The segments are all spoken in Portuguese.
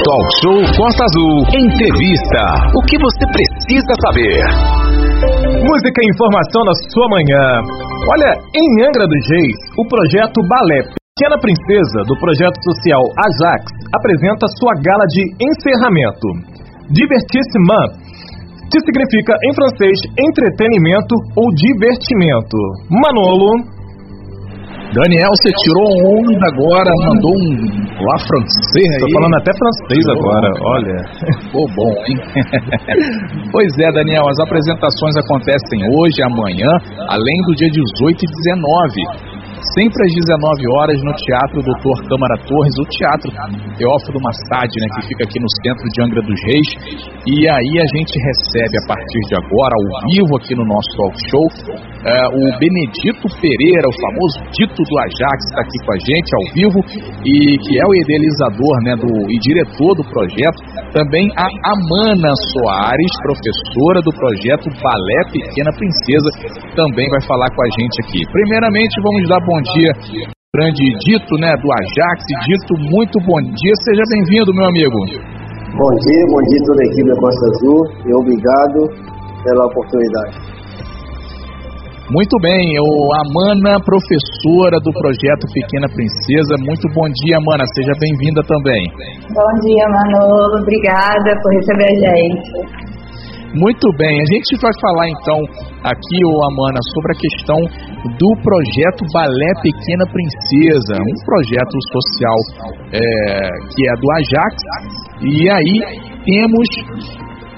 Talk Show Costa Azul. Entrevista. O que você precisa saber? Música e informação na sua manhã. Olha, em Angra dos Reis, o projeto Balé Pequena Princesa, do projeto social Ajax, apresenta sua gala de encerramento. Divertissement, que significa em francês entretenimento ou divertimento. Manolo, Daniel, você tirou onda agora, mandou um lá francês aí. Tô falando até francês agora, olha. Ficou bom, hein? pois é, Daniel, as apresentações acontecem hoje, amanhã, além do dia 18 e 19 sempre às 19 horas no Teatro Doutor Câmara Torres, o Teatro Teófilo Massad, né, que fica aqui no centro de Angra dos Reis. E aí a gente recebe a partir de agora, ao vivo aqui no nosso talk show, uh, o Benedito Pereira, o famoso Dito do Ajax, está aqui com a gente ao vivo e que é o idealizador né, do, e diretor do projeto. Também a Amana Soares, professora do projeto Balé Pequena Princesa, também vai falar com a gente aqui. Primeiramente, vamos dar bom dia grande Dito, né, do Ajax. Dito, muito bom dia. Seja bem-vindo, meu amigo. Bom dia, bom dia a toda a equipe da Costa Azul e obrigado pela oportunidade. Muito bem, eu, Amana, professora do projeto Pequena Princesa. Muito bom dia, Amana. Seja bem-vinda também. Bom dia, Manolo. Obrigada por receber a gente. Muito bem, a gente vai falar então aqui, ô Amana, sobre a questão do projeto Balé Pequena Princesa, um projeto social é, que é do Ajax, e aí temos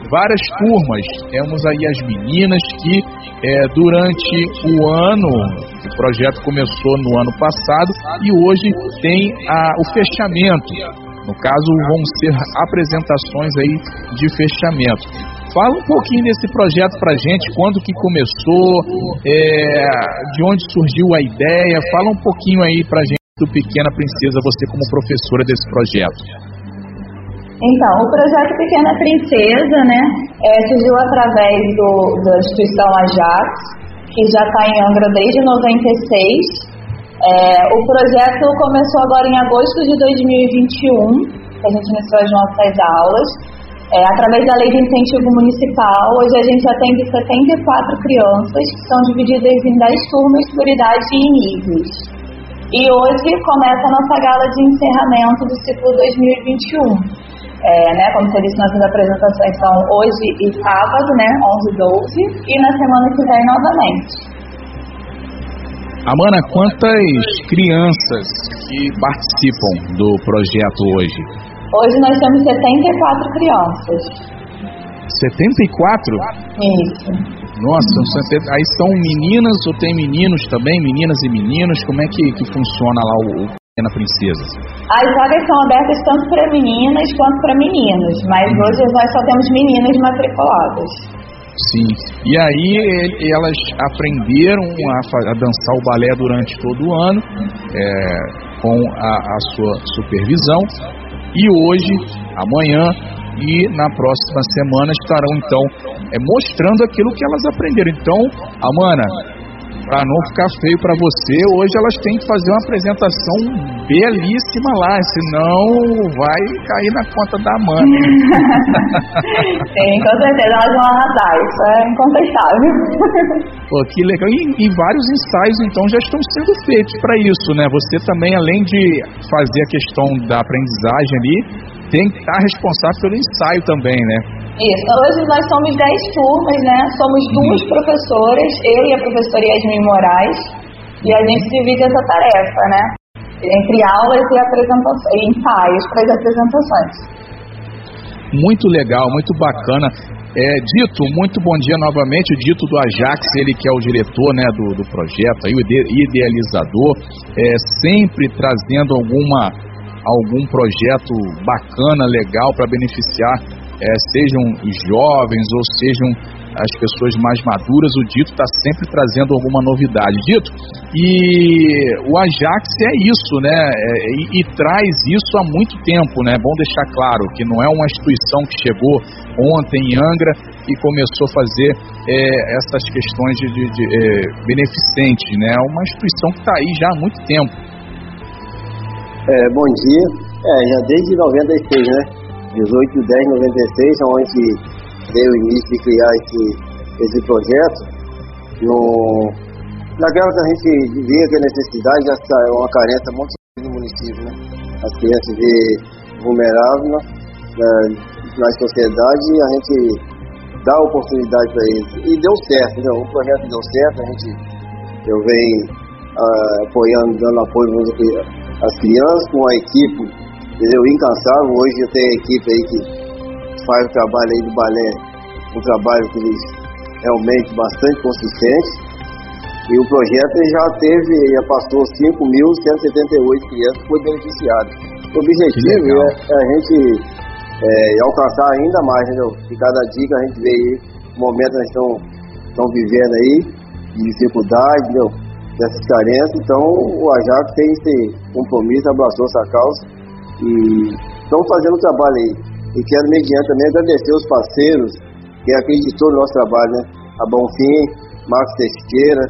várias turmas, temos aí as meninas que é, durante o ano, o projeto começou no ano passado e hoje tem a, o fechamento. No caso, vão ser apresentações aí de fechamento. Fala um pouquinho desse projeto pra gente, quando que começou, é, de onde surgiu a ideia, fala um pouquinho aí pra gente do Pequena Princesa, você como professora desse projeto. Então, o projeto Pequena Princesa, né, é, surgiu através do, da instituição Ajax, que já está em Angra desde 96. É, o projeto começou agora em agosto de 2021, que a gente iniciou as nossas aulas. É, através da lei de incentivo municipal, hoje a gente atende 74 crianças que são divididas em 10 turmas por idade e níveis. E hoje começa a nossa gala de encerramento do ciclo 2021. É, né, como você disse, nossas apresentações são hoje e sábado, né, 11 e 12, e na semana que vem novamente. Amana, quantas crianças que participam do projeto hoje? Hoje nós temos 74 crianças. 74? Isso. Nossa, aí são meninas ou tem meninos também, meninas e meninos? Como é que, que funciona lá o, Pequena Princesa? As vagas são abertas tanto para meninas quanto para meninos, mas uhum. hoje nós só temos meninas matriculadas. Sim. E aí elas aprenderam a, a dançar o balé durante todo o ano, é, com a, a sua supervisão e hoje, amanhã e na próxima semana estarão então é, mostrando aquilo que elas aprenderam. Então, Amana, para não ficar feio para você, hoje elas têm que fazer uma apresentação belíssima lá, senão vai cair na conta da Amana. Sim, com certeza elas vão arrasar, isso é incontestável. Pô, que legal. E, e vários ensaios então já estão sendo feitos para isso, né? Você também, além de fazer a questão da aprendizagem ali, tem que estar responsável pelo ensaio também, né? Isso. Hoje nós somos 10 turmas, né? Somos duas uhum. professoras, eu e a professora Yasmin Moraes, e a gente divide essa tarefa, né? Entre aulas e apresentações, ensaios para as apresentações. Muito legal, muito bacana. É, Dito, muito bom dia novamente. O Dito do Ajax, ele que é o diretor né, do, do projeto, aí, o idealizador, é, sempre trazendo alguma, algum projeto bacana, legal para beneficiar é, sejam os jovens ou sejam as pessoas mais maduras, o Dito está sempre trazendo alguma novidade. Dito, e o Ajax é isso, né? É, e, e, traz isso há muito tempo, né? Bom deixar claro que não é uma instituição que chegou ontem em Angra e começou a fazer é, essas questões de, de, de é, beneficentes, né? É uma instituição que está aí já há muito tempo. É, bom dia. É, já desde 96, né? 18 de 10 de 96, onde deu início de criar esse, esse projeto. No, naquela que a gente via que a necessidade já está uma carência muito no município, né? As crianças de vulneráveis né? na sociedade e a gente dá oportunidade para eles. E deu certo, né? o projeto deu certo, a gente eu venho uh, apoiando, dando apoio às crianças com a equipe, entendeu? Incansável. Hoje eu tenho a equipe aí que faz o trabalho aí do balé, um trabalho que eles realmente bastante consistente. E o projeto já teve, já passou 5.178 crianças que foram beneficiadas. O objetivo é, é a gente é, alcançar ainda mais, entendeu? E cada dia que a gente vê aí, o momento que nós estamos vivendo aí, de dificuldade, entendeu? Dessas carências, então o Ajax tem esse compromisso, abraçou essa causa e estão fazendo o trabalho aí. E quero, mediante também, agradecer os parceiros que acreditou no nosso trabalho, né? A Bonfim, Marcos Teixeira,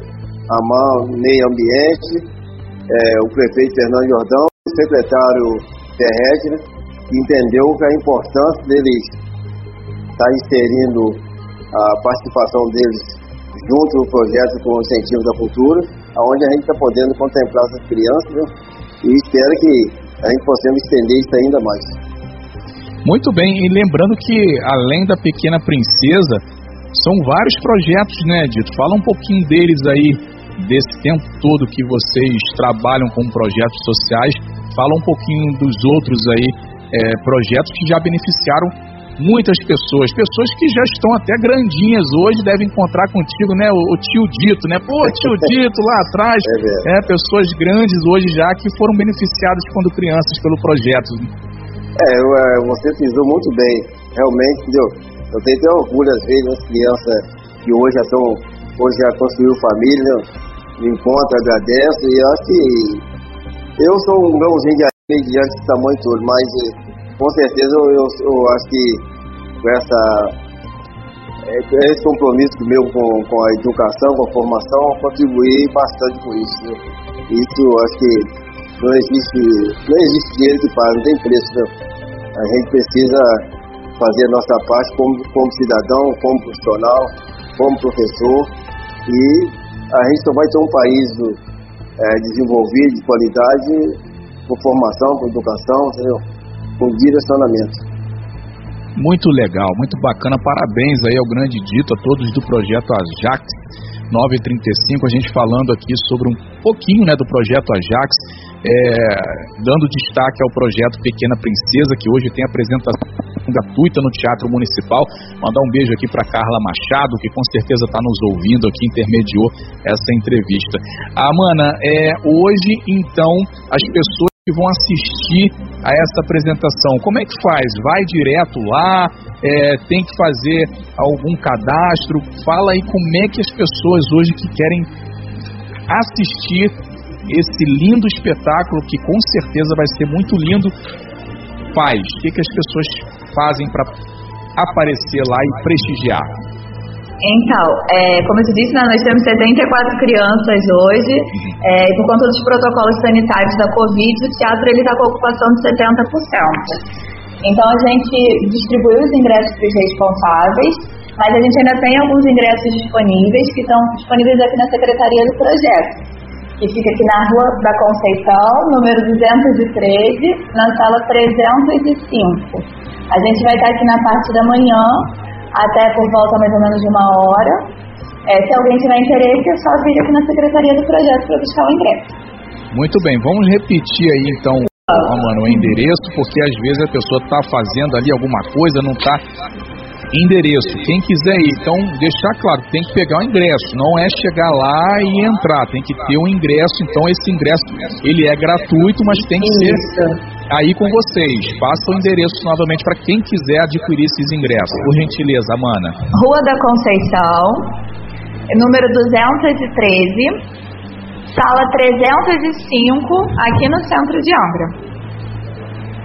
a MAN Meio Ambiente, é, o prefeito Fernando Jordão, o secretário Ferretti, né? entendeu que a importância deles estar tá inserindo a participação deles junto no projeto com o incentivo da cultura, aonde a gente está podendo contemplar essas crianças né? e espero que a gente possa estender isso ainda mais. Muito bem, e lembrando que além da Pequena Princesa, são vários projetos, né, Dito? Fala um pouquinho deles aí, desse tempo todo que vocês trabalham com projetos sociais. Fala um pouquinho dos outros aí é, projetos que já beneficiaram muitas pessoas, pessoas que já estão até grandinhas hoje devem encontrar contigo, né, o, o tio Dito, né? Pô, tio Dito lá atrás, é, é, pessoas grandes hoje já que foram beneficiadas quando crianças pelo projeto. É, é você frisou muito bem, realmente, entendeu? Eu tenho até orgulho às vezes das crianças que hoje já estão, hoje já construíram família, né? me encontro, agradeço e acho que eu sou um grãozinho de mediante do tamanho todo, mas eh, com certeza eu, eu, eu acho que com essa é, esse compromisso meu com, com a educação, com a formação, contribuí bastante com isso. Né? Isso acho que não existe, não existe dinheiro que paga, não tem preço. Né? A gente precisa fazer a nossa parte como, como cidadão, como profissional, como professor e a gente só vai ter um país é, desenvolvido, de qualidade, com formação, com educação, entendeu? Com direcionamento. Muito legal, muito bacana. Parabéns aí ao grande dito, a todos do projeto Ajax 935, a gente falando aqui sobre um pouquinho né, do projeto Ajax, é, dando destaque ao projeto Pequena Princesa, que hoje tem apresentação gratuita no Teatro Municipal. Mandar um beijo aqui para Carla Machado, que com certeza está nos ouvindo aqui, intermediou essa entrevista. Ah, mana, é, hoje então as pessoas que vão assistir a essa apresentação, como é que faz? Vai direto lá? É, tem que fazer algum cadastro? Fala aí como é que as pessoas hoje que querem assistir esse lindo espetáculo, que com certeza vai ser muito lindo, faz? O que, que as pessoas fazem para aparecer lá e prestigiar? Então, é, como eu disse, né, nós temos 74 crianças hoje, é, e por conta dos protocolos sanitários da Covid, o teatro está com ocupação de 70%. Então, a gente distribuiu os ingressos para os responsáveis, mas a gente ainda tem alguns ingressos disponíveis, que estão disponíveis aqui na Secretaria do Projeto, que fica aqui na Rua da Conceição, número 213, na sala 305. A gente vai estar aqui na parte da manhã, até por volta mais ou menos de uma hora. É, se alguém tiver interesse, é só vir aqui na secretaria do projeto para buscar o ingresso. Muito bem, vamos repetir aí então, ah. mano, o endereço, porque às vezes a pessoa está fazendo ali alguma coisa, não está endereço. Quem quiser ir, então deixar claro, tem que pegar o ingresso, não é chegar lá e entrar, tem que ter um ingresso. Então esse ingresso ele é gratuito, mas tem que Isso. ser aí com vocês. Passa o endereço novamente para quem quiser adquirir esses ingressos. Por gentileza, Mana. Rua da Conceição, número 213, sala 305, aqui no centro de Angra.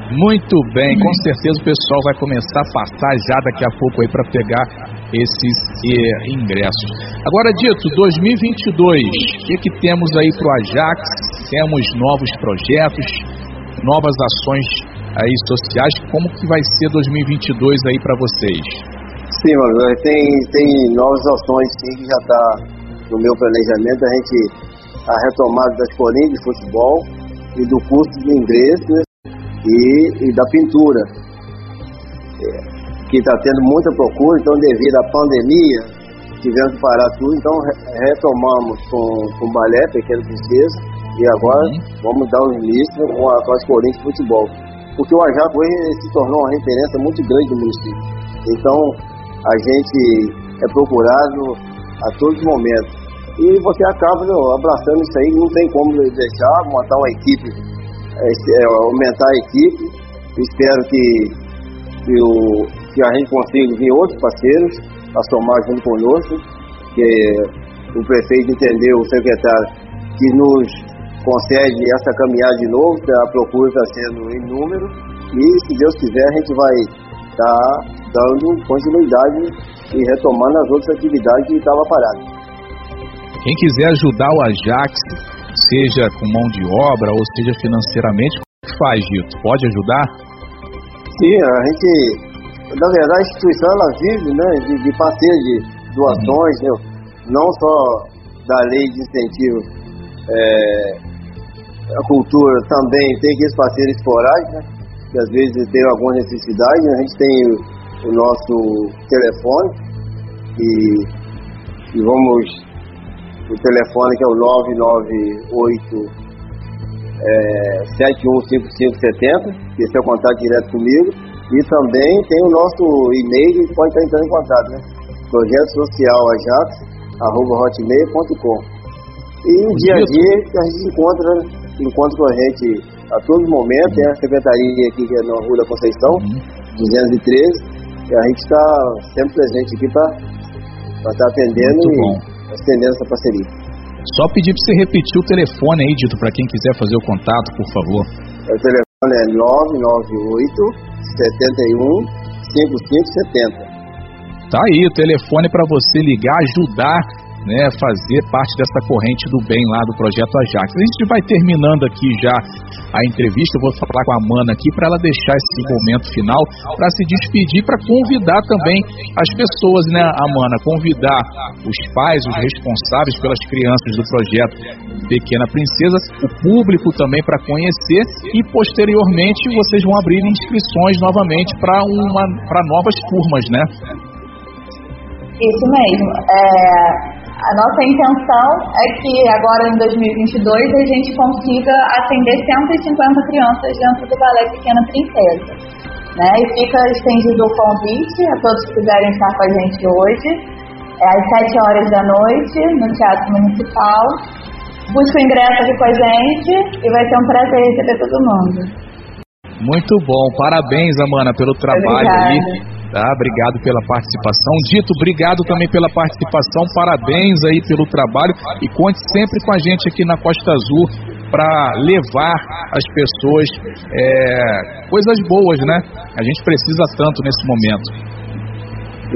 Muito bem, com certeza o pessoal vai começar a passar já daqui a pouco aí para pegar esses eh, ingressos. Agora, dito, 2022, o que, que temos aí para o Ajax? Temos novos projetos, novas ações aí sociais. Como que vai ser 2022 aí para vocês? Sim, mano, tem, tem novas ações sim que já está no meu planejamento. A gente a retomada das escolinha de futebol e do curso de inglês né, e, e da pintura, é, que está tendo muita procura, então devido à pandemia, tivemos que parar tudo, então retomamos com, com balé, Pequena Princesa, e agora uhum. vamos dar o início com, a, as Corinthians de futebol. Porque o Ajax hoje se tornou uma referência muito grande do município. Então, a gente é procurado a todos os momentos. E você acaba abraçando isso aí, não tem como deixar, montar uma equipe, é, aumentar a equipe. Espero que, que, o, que a gente consiga vir outros parceiros a somar junto conosco, que o prefeito entendeu, o secretário, que nos concede essa caminhada de novo, a procura está sendo em número, e se Deus quiser a gente vai estar tá dando continuidade e retomando as outras atividades que estavam paradas. Quem quiser ajudar o Ajax, seja com mão de obra ou seja financeiramente, como que faz, Gito? Pode ajudar? Sim, a gente, na verdade, a instituição ela vive né, de, de parceiro de doações, uhum. né, não só da lei de incentivo é, a cultura também tem aqueles parceiros esporádicos, né? que às vezes tem alguma necessidade. Né? A gente tem o, o nosso telefone e, e, vamos o telefone que é o 998 é, 715570, que esse é o contato direto comigo. E também tem o nosso e-mail que pode estar entrando em contato, né? Projeto Social Ajax, arroba hotmail.com. E no dia a dia a gente encontra encontra com a gente a todo momento. Tem a secretaria aqui que é na Rua da Conceição, uhum. 213, e a gente está sempre presente aqui para estar tá atendendo e bom. estendendo essa parceria. Só pedir para você repetir o telefone aí, Dito, para quem quiser fazer o contato, por favor. O telefone é 998 71 5570. Tá aí o telefone para você ligar, ajudar né, fazer parte dessa corrente do bem lá do projeto Ajax. A gente vai terminando aqui já a entrevista, eu vou falar com a Amanda aqui para ela deixar esse momento final para se despedir, para convidar também as pessoas, né, Amanda, convidar os pais, os responsáveis pelas crianças do projeto Pequena Princesa, o público também para conhecer e posteriormente vocês vão abrir inscrições novamente para uma para novas turmas, né? Isso mesmo. É, a nossa intenção é que agora em 2022 a gente consiga atender 150 crianças dentro do Balé Pequena Princesa. Né? E fica estendido o convite a todos que quiserem estar com a gente hoje, é às 7 horas da noite, no Teatro Municipal. Busca o ingresso aqui com a gente e vai ser um prazer receber todo mundo. Muito bom, parabéns, Amanda, pelo trabalho Obrigada. aí Tá, obrigado pela participação. Dito, obrigado também pela participação. Parabéns aí pelo trabalho e conte sempre com a gente aqui na Costa Azul para levar as pessoas é, coisas boas, né? A gente precisa tanto nesse momento.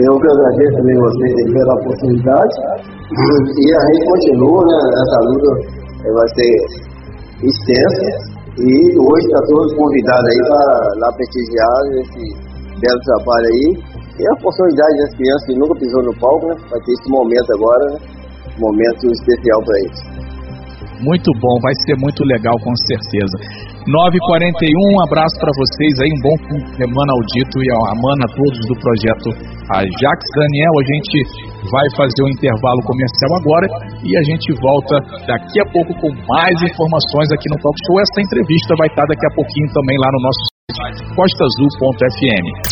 Eu que agradeço também vocês pela oportunidade e a gente continua, né? Essa luta vai ser extensa e hoje está todos convidados aí para lá prestigiar esse belo trabalho aí. E a oportunidade das crianças que nunca pisou no palco, né? Vai ter esse momento agora, né? Momento especial para eles. Muito bom, vai ser muito legal com certeza. 9h41, um abraço para vocês aí, um bom fim de semana ao Dito e ao Amana, todos do projeto Ajax. Daniel, a gente vai fazer um intervalo comercial agora e a gente volta daqui a pouco com mais informações aqui no Talk Show. Essa entrevista vai estar daqui a pouquinho também lá no nosso costaazul.fm.